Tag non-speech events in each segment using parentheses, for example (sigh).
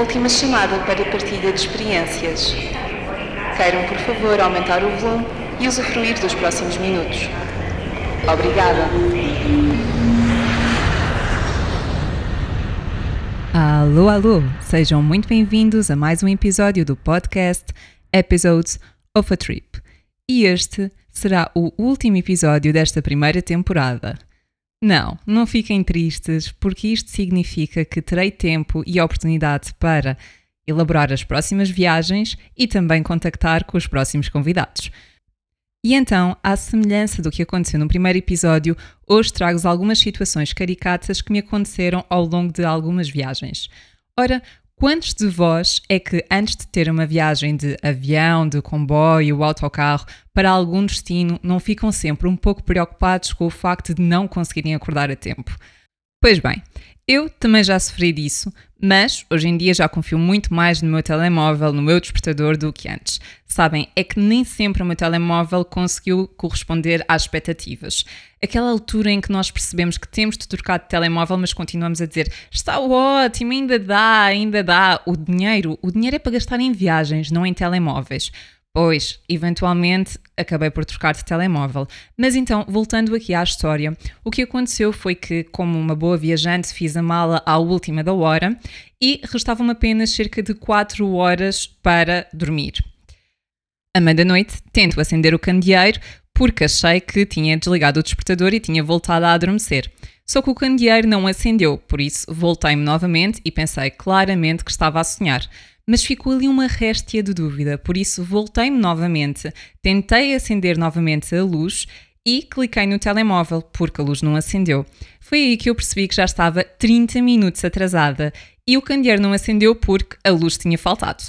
última chamada para partilha de experiências. Queiram, por favor, aumentar o volume e usufruir dos próximos minutos. Obrigada. Alô, alô! Sejam muito bem-vindos a mais um episódio do podcast Episodes of a Trip. E este será o último episódio desta primeira temporada. Não, não fiquem tristes, porque isto significa que terei tempo e oportunidade para elaborar as próximas viagens e também contactar com os próximos convidados. E então, à semelhança do que aconteceu no primeiro episódio, hoje trago-vos algumas situações caricatas que me aconteceram ao longo de algumas viagens. Ora, quantos de vós é que antes de ter uma viagem de avião, de comboio ou autocarro para algum destino não ficam sempre um pouco preocupados com o facto de não conseguirem acordar a tempo? Pois bem, eu também já sofri disso, mas hoje em dia já confio muito mais no meu telemóvel, no meu despertador do que antes. Sabem, é que nem sempre o meu telemóvel conseguiu corresponder às expectativas. Aquela altura em que nós percebemos que temos de trocar de telemóvel, mas continuamos a dizer está ótimo, ainda dá, ainda dá. O dinheiro, o dinheiro é para gastar em viagens, não em telemóveis. Pois, eventualmente acabei por trocar de telemóvel. Mas então, voltando aqui à história, o que aconteceu foi que, como uma boa viajante, fiz a mala à última da hora e restavam apenas cerca de 4 horas para dormir. À meia da noite, tento acender o candeeiro porque achei que tinha desligado o despertador e tinha voltado a adormecer. Só que o candeeiro não acendeu, por isso voltei-me novamente e pensei claramente que estava a sonhar mas ficou ali uma réstia de dúvida, por isso voltei-me novamente, tentei acender novamente a luz e cliquei no telemóvel porque a luz não acendeu. Foi aí que eu percebi que já estava 30 minutos atrasada e o candeeiro não acendeu porque a luz tinha faltado.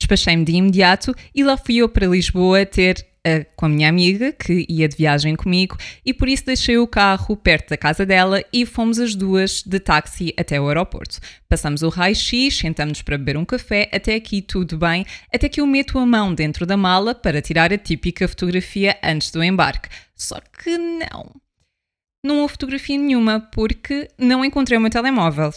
Despachei-me de imediato e lá fui eu para Lisboa ter uh, com a minha amiga, que ia de viagem comigo, e por isso deixei o carro perto da casa dela e fomos as duas de táxi até o aeroporto. Passamos o raio-x, sentamos para beber um café, até aqui tudo bem, até que eu meto a mão dentro da mala para tirar a típica fotografia antes do embarque. Só que não. Não houve fotografia nenhuma porque não encontrei o meu telemóvel.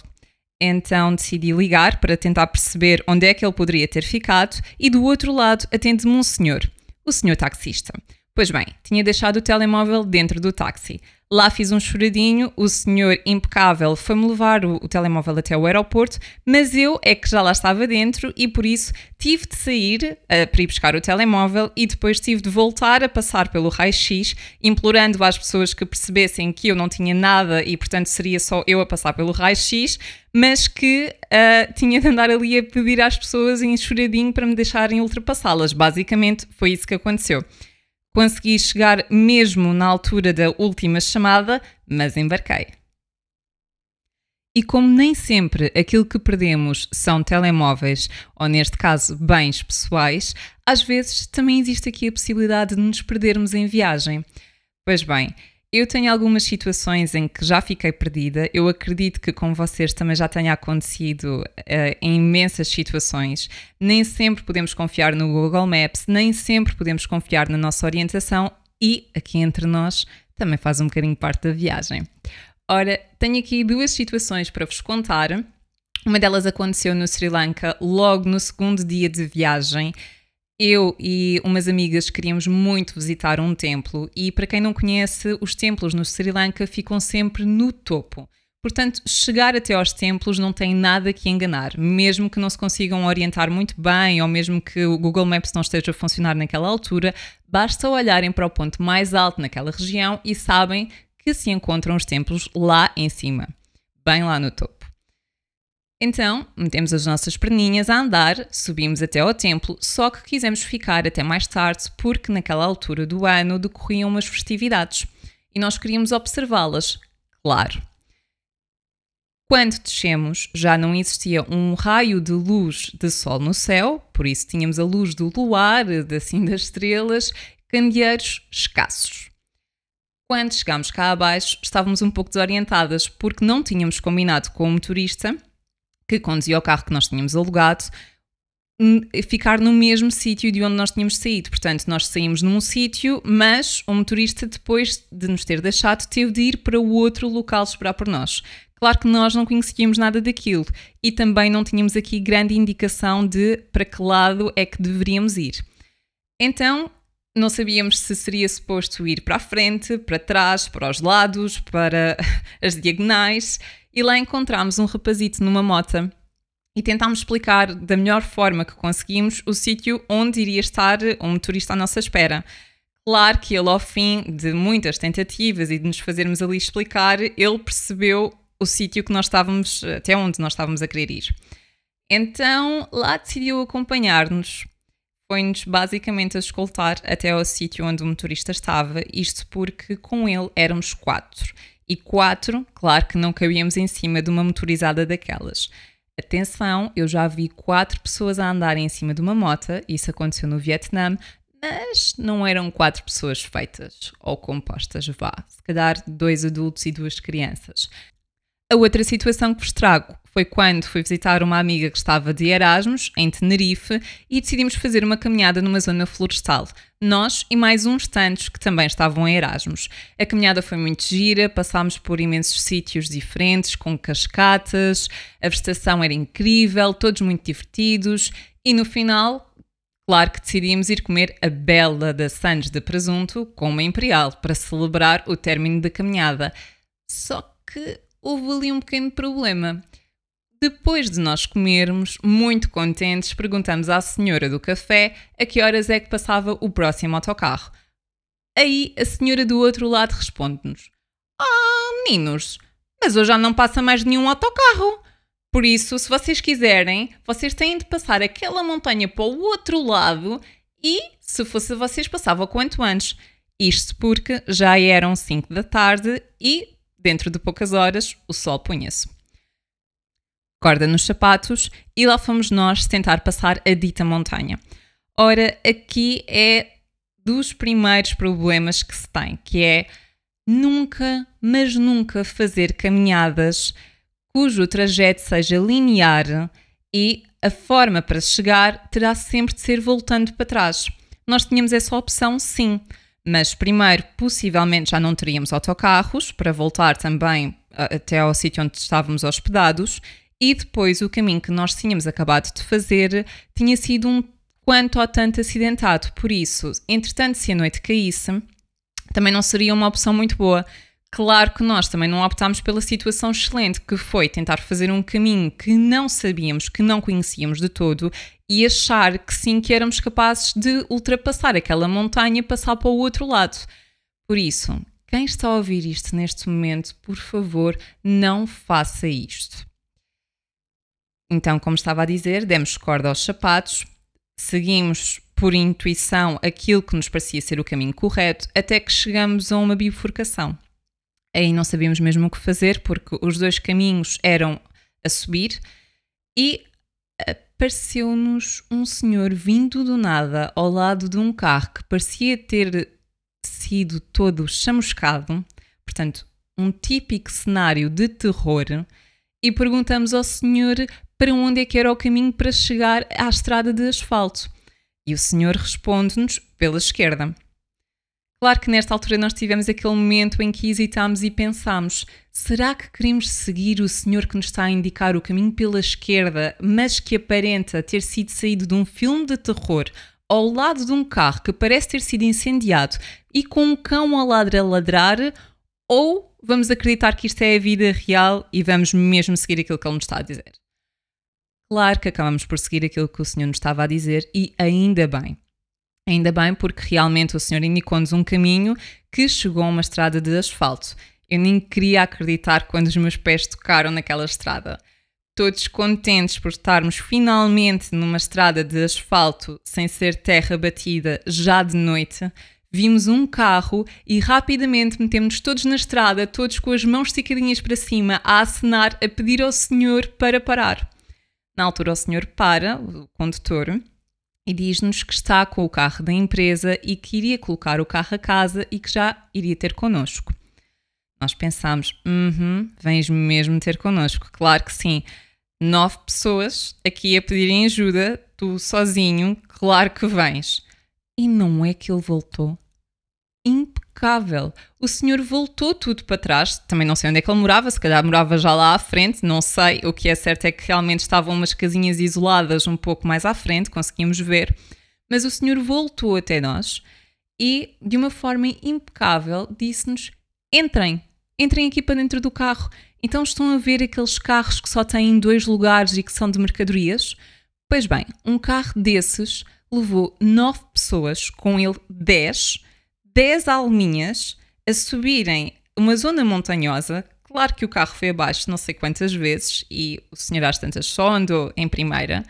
Então decidi ligar para tentar perceber onde é que ele poderia ter ficado e do outro lado atende-me um senhor o senhor taxista. Pois bem, tinha deixado o telemóvel dentro do táxi. Lá fiz um choradinho, o senhor impecável foi-me levar o, o, telemóvel até o aeroporto, mas eu é que já lá estava dentro e por isso tive de sair uh, para ir buscar o telemóvel e depois tive de voltar a passar pelo raio-x, implorando às pessoas que percebessem que eu não tinha nada e portanto seria só eu a passar pelo raio-x, mas que uh, tinha de andar ali a pedir às pessoas em choradinho para me deixarem ultrapassá-las. Basicamente foi isso que aconteceu. Consegui chegar mesmo na altura da última chamada, mas embarquei. E como nem sempre aquilo que perdemos são telemóveis, ou neste caso bens pessoais, às vezes também existe aqui a possibilidade de nos perdermos em viagem. Pois bem, eu tenho algumas situações em que já fiquei perdida. Eu acredito que com vocês também já tenha acontecido uh, em imensas situações. Nem sempre podemos confiar no Google Maps, nem sempre podemos confiar na nossa orientação e, aqui entre nós, também faz um bocadinho parte da viagem. Ora, tenho aqui duas situações para vos contar. Uma delas aconteceu no Sri Lanka logo no segundo dia de viagem eu e umas amigas queríamos muito visitar um templo e para quem não conhece, os templos no Sri Lanka ficam sempre no topo. Portanto, chegar até aos templos não tem nada que enganar, mesmo que não se consigam orientar muito bem ou mesmo que o Google Maps não esteja a funcionar naquela altura, basta olharem para o ponto mais alto naquela região e sabem que se encontram os templos lá em cima, bem lá no topo. Então, metemos as nossas perninhas a andar, subimos até ao templo, só que quisemos ficar até mais tarde porque naquela altura do ano decorriam umas festividades e nós queríamos observá-las, claro. Quando descemos, já não existia um raio de luz de sol no céu, por isso tínhamos a luz do luar, assim das estrelas, candeeiros escassos. Quando chegámos cá abaixo, estávamos um pouco desorientadas porque não tínhamos combinado com o motorista que conduzia o carro que nós tínhamos alugado, ficar no mesmo sítio de onde nós tínhamos saído. Portanto, nós saímos num sítio, mas o motorista, depois de nos ter deixado, teve de ir para o outro local esperar por nós. Claro que nós não conhecíamos nada daquilo e também não tínhamos aqui grande indicação de para que lado é que deveríamos ir. Então, não sabíamos se seria suposto ir para a frente, para trás, para os lados, para (laughs) as diagonais, e lá encontramos um rapazito numa mota e tentámos explicar da melhor forma que conseguimos o sítio onde iria estar um motorista à nossa espera. Claro que ele, ao fim de muitas tentativas e de nos fazermos ali explicar, ele percebeu o sítio que nós estávamos, até onde nós estávamos a querer ir. Então lá decidiu acompanhar-nos. Foi-nos basicamente a escoltar até ao sítio onde o motorista estava, isto porque com ele éramos quatro. E quatro, claro que não cabíamos em cima de uma motorizada daquelas. Atenção, eu já vi quatro pessoas a andarem em cima de uma mota, isso aconteceu no Vietnã, mas não eram quatro pessoas feitas ou compostas, vá. Se calhar dois adultos e duas crianças. A outra situação que vos trago foi quando fui visitar uma amiga que estava de Erasmus, em Tenerife, e decidimos fazer uma caminhada numa zona florestal. Nós e mais uns tantos que também estavam em Erasmus. A caminhada foi muito gira, passámos por imensos sítios diferentes, com cascatas, a vegetação era incrível, todos muito divertidos, e no final, claro que decidimos ir comer a bela da Sandes de presunto com uma imperial para celebrar o término da caminhada. Só que houve ali um pequeno problema. Depois de nós comermos, muito contentes, perguntamos à senhora do café a que horas é que passava o próximo autocarro. Aí a senhora do outro lado responde-nos: Ah, meninos, mas hoje já não passa mais nenhum autocarro. Por isso, se vocês quiserem, vocês têm de passar aquela montanha para o outro lado e, se fosse vocês, passavam quanto antes. Isto porque já eram 5 da tarde e Dentro de poucas horas, o sol punha-se. Corda nos sapatos e lá fomos nós tentar passar a dita montanha. Ora, aqui é dos primeiros problemas que se tem, que é nunca, mas nunca fazer caminhadas cujo trajeto seja linear e a forma para chegar terá sempre de ser voltando para trás. Nós tínhamos essa opção, sim, mas primeiro, possivelmente já não teríamos autocarros para voltar também até ao sítio onde estávamos hospedados, e depois o caminho que nós tínhamos acabado de fazer tinha sido um quanto ou tanto acidentado. Por isso, entretanto, se a noite caísse, também não seria uma opção muito boa. Claro que nós também não optámos pela situação excelente que foi tentar fazer um caminho que não sabíamos, que não conhecíamos de todo e achar que sim que éramos capazes de ultrapassar aquela montanha e passar para o outro lado. Por isso, quem está a ouvir isto neste momento, por favor, não faça isto. Então, como estava a dizer, demos corda aos sapatos, seguimos por intuição aquilo que nos parecia ser o caminho correto, até que chegamos a uma bifurcação. Aí não sabíamos mesmo o que fazer, porque os dois caminhos eram a subir e apareceu-nos um senhor vindo do nada ao lado de um carro que parecia ter sido todo chamuscado, portanto, um típico cenário de terror, e perguntamos ao senhor para onde é que era o caminho para chegar à estrada de asfalto. E o senhor responde-nos pela esquerda. Claro que nesta altura nós tivemos aquele momento em que hesitámos e pensámos: será que queremos seguir o senhor que nos está a indicar o caminho pela esquerda, mas que aparenta ter sido saído de um filme de terror ao lado de um carro que parece ter sido incendiado e com um cão a ladrar a ladrar? Ou vamos acreditar que isto é a vida real e vamos mesmo seguir aquilo que ele nos está a dizer? Claro que acabamos por seguir aquilo que o senhor nos estava a dizer e ainda bem. Ainda bem, porque realmente o senhor indicou-nos um caminho que chegou a uma estrada de asfalto. Eu nem queria acreditar quando os meus pés tocaram naquela estrada. Todos contentes por estarmos finalmente numa estrada de asfalto sem ser terra batida já de noite, vimos um carro e rapidamente metemos todos na estrada, todos com as mãos esticadinhas para cima, a acenar, a pedir ao senhor para parar. Na altura, o senhor para, o condutor, e diz-nos que está com o carro da empresa e que iria colocar o carro a casa e que já iria ter connosco. Nós pensámos, uhum, vens mesmo ter connosco. Claro que sim. Nove pessoas aqui a pedirem ajuda, tu sozinho, claro que vens. E não é que ele voltou impecável. O senhor voltou tudo para trás. Também não sei onde é que ele morava, se calhar morava já lá à frente, não sei. O que é certo é que realmente estavam umas casinhas isoladas um pouco mais à frente, conseguimos ver. Mas o senhor voltou até nós e, de uma forma impecável, disse-nos: entrem, entrem aqui para dentro do carro. Então estão a ver aqueles carros que só têm dois lugares e que são de mercadorias? Pois bem, um carro desses levou nove pessoas, com ele dez, dez alminhas, a subirem uma zona montanhosa. Claro que o carro foi abaixo não sei quantas vezes e o senhor às tantas só andou em primeira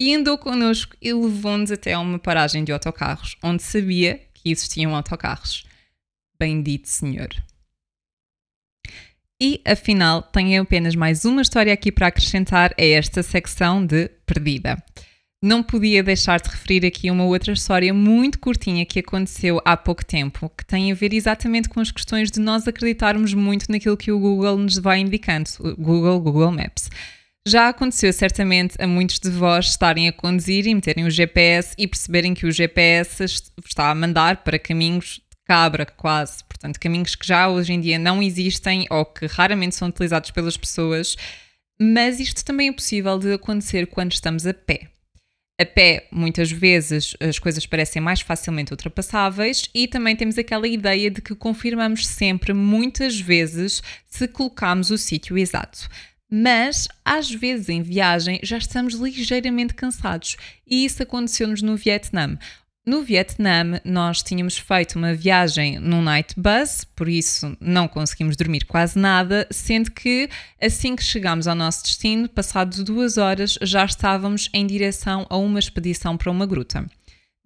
e andou connosco e levou-nos até a uma paragem de autocarros, onde sabia que existiam autocarros. Bendito Senhor. E afinal, tenho apenas mais uma história aqui para acrescentar a esta secção de Perdida. Não podia deixar de referir aqui uma outra história muito curtinha que aconteceu há pouco tempo, que tem a ver exatamente com as questões de nós acreditarmos muito naquilo que o Google nos vai indicando, Google, Google Maps. Já aconteceu certamente a muitos de vós estarem a conduzir e meterem o GPS e perceberem que o GPS está a mandar para caminhos cabra, quase. Portanto, caminhos que já hoje em dia não existem ou que raramente são utilizados pelas pessoas, mas isto também é possível de acontecer quando estamos a pé. A pé, muitas vezes, as coisas parecem mais facilmente ultrapassáveis e também temos aquela ideia de que confirmamos sempre, muitas vezes, se colocamos o sítio exato. Mas, às vezes, em viagem, já estamos ligeiramente cansados e isso aconteceu-nos no Vietnã. No Vietnã, nós tínhamos feito uma viagem num night bus, por isso não conseguimos dormir quase nada, sendo que assim que chegámos ao nosso destino, passados duas horas, já estávamos em direção a uma expedição para uma gruta.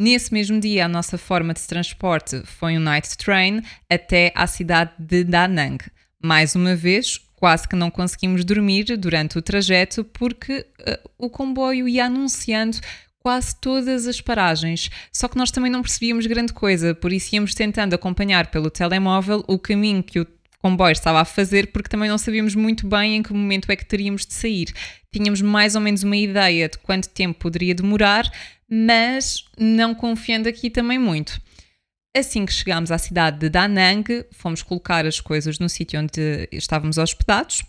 Nesse mesmo dia, a nossa forma de transporte foi um night train até à cidade de Da Nang. Mais uma vez, quase que não conseguimos dormir durante o trajeto porque uh, o comboio ia anunciando quase todas as paragens, só que nós também não percebíamos grande coisa, por isso íamos tentando acompanhar pelo telemóvel o caminho que o comboio estava a fazer, porque também não sabíamos muito bem em que momento é que teríamos de sair. Tínhamos mais ou menos uma ideia de quanto tempo poderia demorar, mas não confiando aqui também muito. Assim que chegámos à cidade de Da Nang, fomos colocar as coisas no sítio onde estávamos hospedados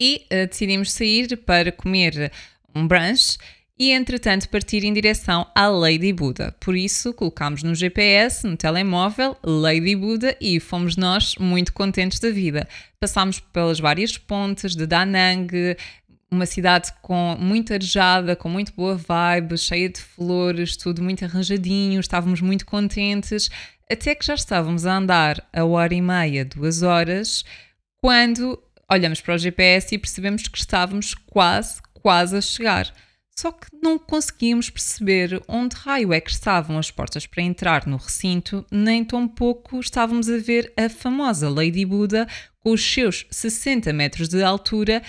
e uh, decidimos sair para comer um brunch e, entretanto, partir em direção à Lady Buda. Por isso, colocámos no GPS, no telemóvel, Lady Buda e fomos nós muito contentes da vida. Passámos pelas várias pontes de Da Nang, uma cidade com muito arejada, com muito boa vibe, cheia de flores, tudo muito arranjadinho, estávamos muito contentes, até que já estávamos a andar a hora e meia, duas horas, quando olhamos para o GPS e percebemos que estávamos quase, quase a chegar. Só que não conseguíamos perceber onde raio é que estavam as portas para entrar no recinto, nem tão pouco estávamos a ver a famosa Lady Buda com os seus 60 metros de altura,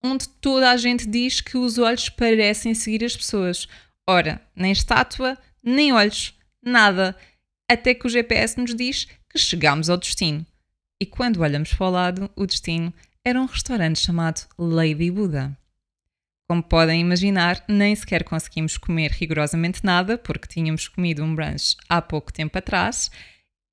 onde toda a gente diz que os olhos parecem seguir as pessoas. Ora, nem estátua, nem olhos, nada. Até que o GPS nos diz que chegamos ao destino. E quando olhamos para o lado, o destino era um restaurante chamado Lady Buda. Como podem imaginar, nem sequer conseguimos comer rigorosamente nada, porque tínhamos comido um brunch há pouco tempo atrás,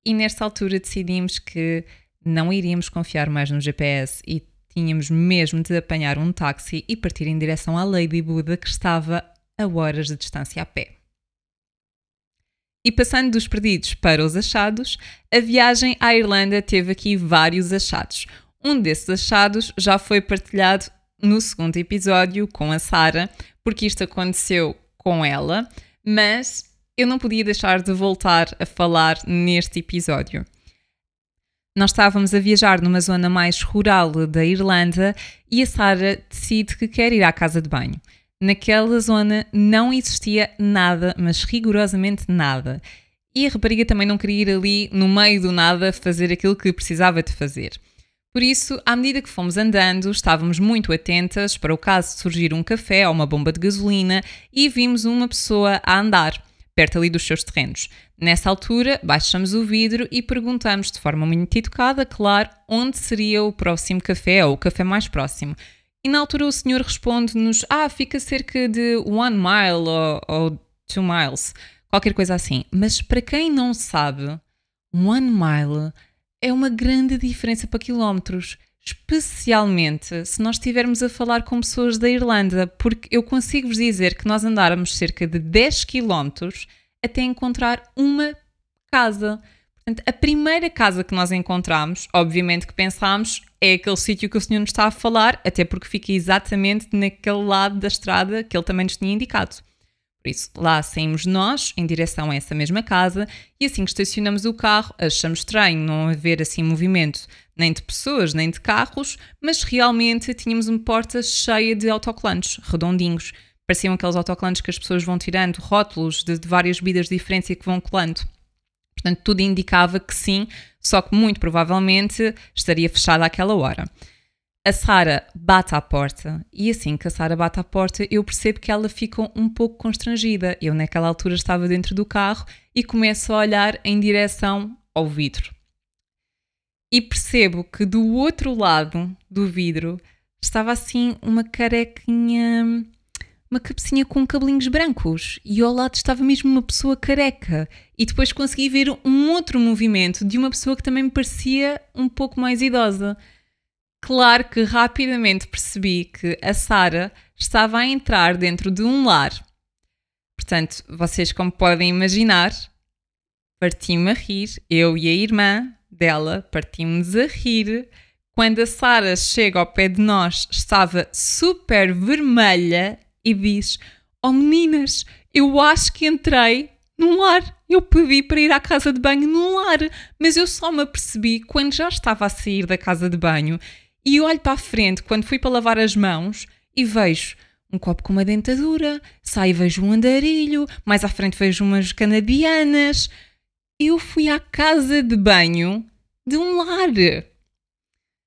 e nesta altura decidimos que não iríamos confiar mais no GPS e tínhamos mesmo de apanhar um táxi e partir em direção à Lady Buda, que estava a horas de distância a pé. E passando dos perdidos para os achados, a viagem à Irlanda teve aqui vários achados. Um desses achados já foi partilhado no segundo episódio com a Sara, porque isto aconteceu com ela, mas eu não podia deixar de voltar a falar neste episódio. Nós estávamos a viajar numa zona mais rural da Irlanda e a Sara decide que quer ir à casa de banho. Naquela zona não existia nada, mas rigorosamente nada. E a rapariga também não queria ir ali no meio do nada fazer aquilo que precisava de fazer. Por isso, à medida que fomos andando, estávamos muito atentas para o caso de surgir um café ou uma bomba de gasolina e vimos uma pessoa a andar, perto ali dos seus terrenos. Nessa altura, baixamos o vidro e perguntamos de forma muito educada, claro, onde seria o próximo café ou o café mais próximo. E na altura o senhor responde-nos: Ah, fica cerca de one mile ou, ou two miles, qualquer coisa assim. Mas para quem não sabe, One mile é uma grande diferença para quilómetros, especialmente se nós estivermos a falar com pessoas da Irlanda, porque eu consigo vos dizer que nós andáramos cerca de 10 quilómetros até encontrar uma casa. Portanto, a primeira casa que nós encontramos, obviamente que pensámos, é aquele sítio que o senhor nos está a falar, até porque fica exatamente naquele lado da estrada que ele também nos tinha indicado. Por isso, lá saímos nós em direção a essa mesma casa e assim que estacionamos o carro, achamos estranho não haver assim movimento nem de pessoas nem de carros, mas realmente tínhamos uma porta cheia de autocolantes redondinhos. Pareciam aqueles autocolantes que as pessoas vão tirando rótulos de, de várias bebidas diferentes e que vão colando. Portanto, tudo indicava que sim, só que muito provavelmente estaria fechada àquela hora. A Sara bate à porta e assim que a Sara bate à porta eu percebo que ela fica um pouco constrangida. Eu naquela altura estava dentro do carro e começo a olhar em direção ao vidro. E percebo que do outro lado do vidro estava assim uma carequinha, uma cabecinha com cabelinhos brancos e ao lado estava mesmo uma pessoa careca. E depois consegui ver um outro movimento de uma pessoa que também me parecia um pouco mais idosa. Claro que rapidamente percebi que a Sara estava a entrar dentro de um lar. Portanto, vocês, como podem imaginar, partimos a rir, eu e a irmã dela partimos a rir. Quando a Sara chega ao pé de nós, estava super vermelha e diz: Oh meninas, eu acho que entrei num lar. Eu pedi para ir à casa de banho num lar, mas eu só me apercebi quando já estava a sair da casa de banho e olho para a frente quando fui para lavar as mãos e vejo um copo com uma dentadura, sai e vejo um andarilho, mais à frente vejo umas canadianas. Eu fui à casa de banho de um lar.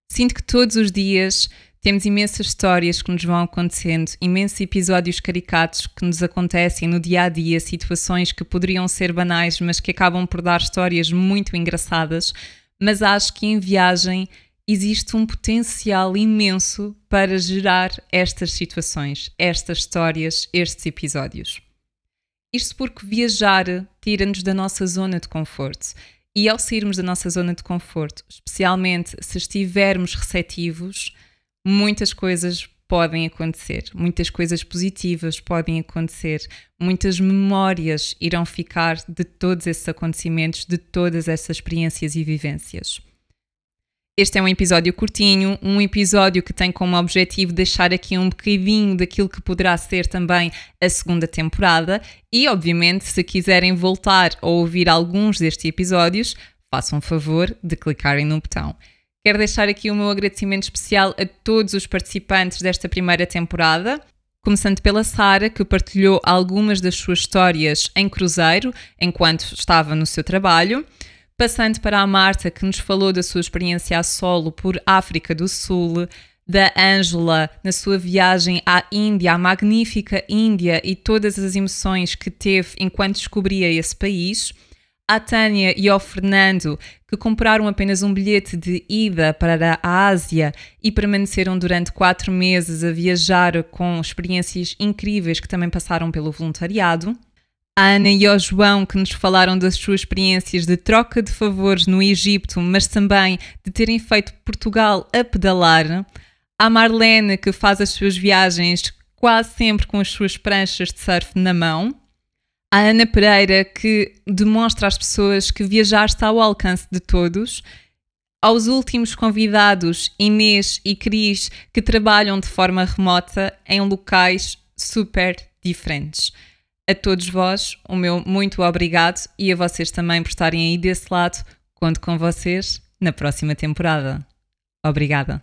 Sinto que todos os dias temos imensas histórias que nos vão acontecendo, imensos episódios caricatos que nos acontecem no dia a dia, situações que poderiam ser banais, mas que acabam por dar histórias muito engraçadas. Mas acho que em viagem existe um potencial imenso para gerar estas situações, estas histórias, estes episódios. Isto porque viajar tira-nos da nossa zona de conforto. E ao sairmos da nossa zona de conforto, especialmente se estivermos receptivos, muitas coisas podem acontecer, muitas coisas positivas podem acontecer, muitas memórias irão ficar de todos esses acontecimentos, de todas essas experiências e vivências. Este é um episódio curtinho, um episódio que tem como objetivo deixar aqui um bocadinho daquilo que poderá ser também a segunda temporada. E, obviamente, se quiserem voltar a ouvir alguns destes episódios, façam favor de clicarem no botão. Quero deixar aqui o meu agradecimento especial a todos os participantes desta primeira temporada. Começando pela Sara, que partilhou algumas das suas histórias em cruzeiro enquanto estava no seu trabalho. Passando para a Marta, que nos falou da sua experiência a solo por África do Sul, da Ângela na sua viagem à Índia, à magnífica Índia e todas as emoções que teve enquanto descobria esse país. À Tânia e ao Fernando, que compraram apenas um bilhete de ida para a Ásia e permaneceram durante quatro meses a viajar com experiências incríveis que também passaram pelo voluntariado a Ana e ao João que nos falaram das suas experiências de troca de favores no Egito, mas também de terem feito Portugal a pedalar. A Marlene que faz as suas viagens quase sempre com as suas pranchas de surf na mão. A Ana Pereira que demonstra às pessoas que viajar está ao alcance de todos. Aos últimos convidados, Inês e Cris, que trabalham de forma remota em locais super diferentes. A todos vós, o meu muito obrigado e a vocês também por estarem aí desse lado. Conto com vocês na próxima temporada. Obrigada.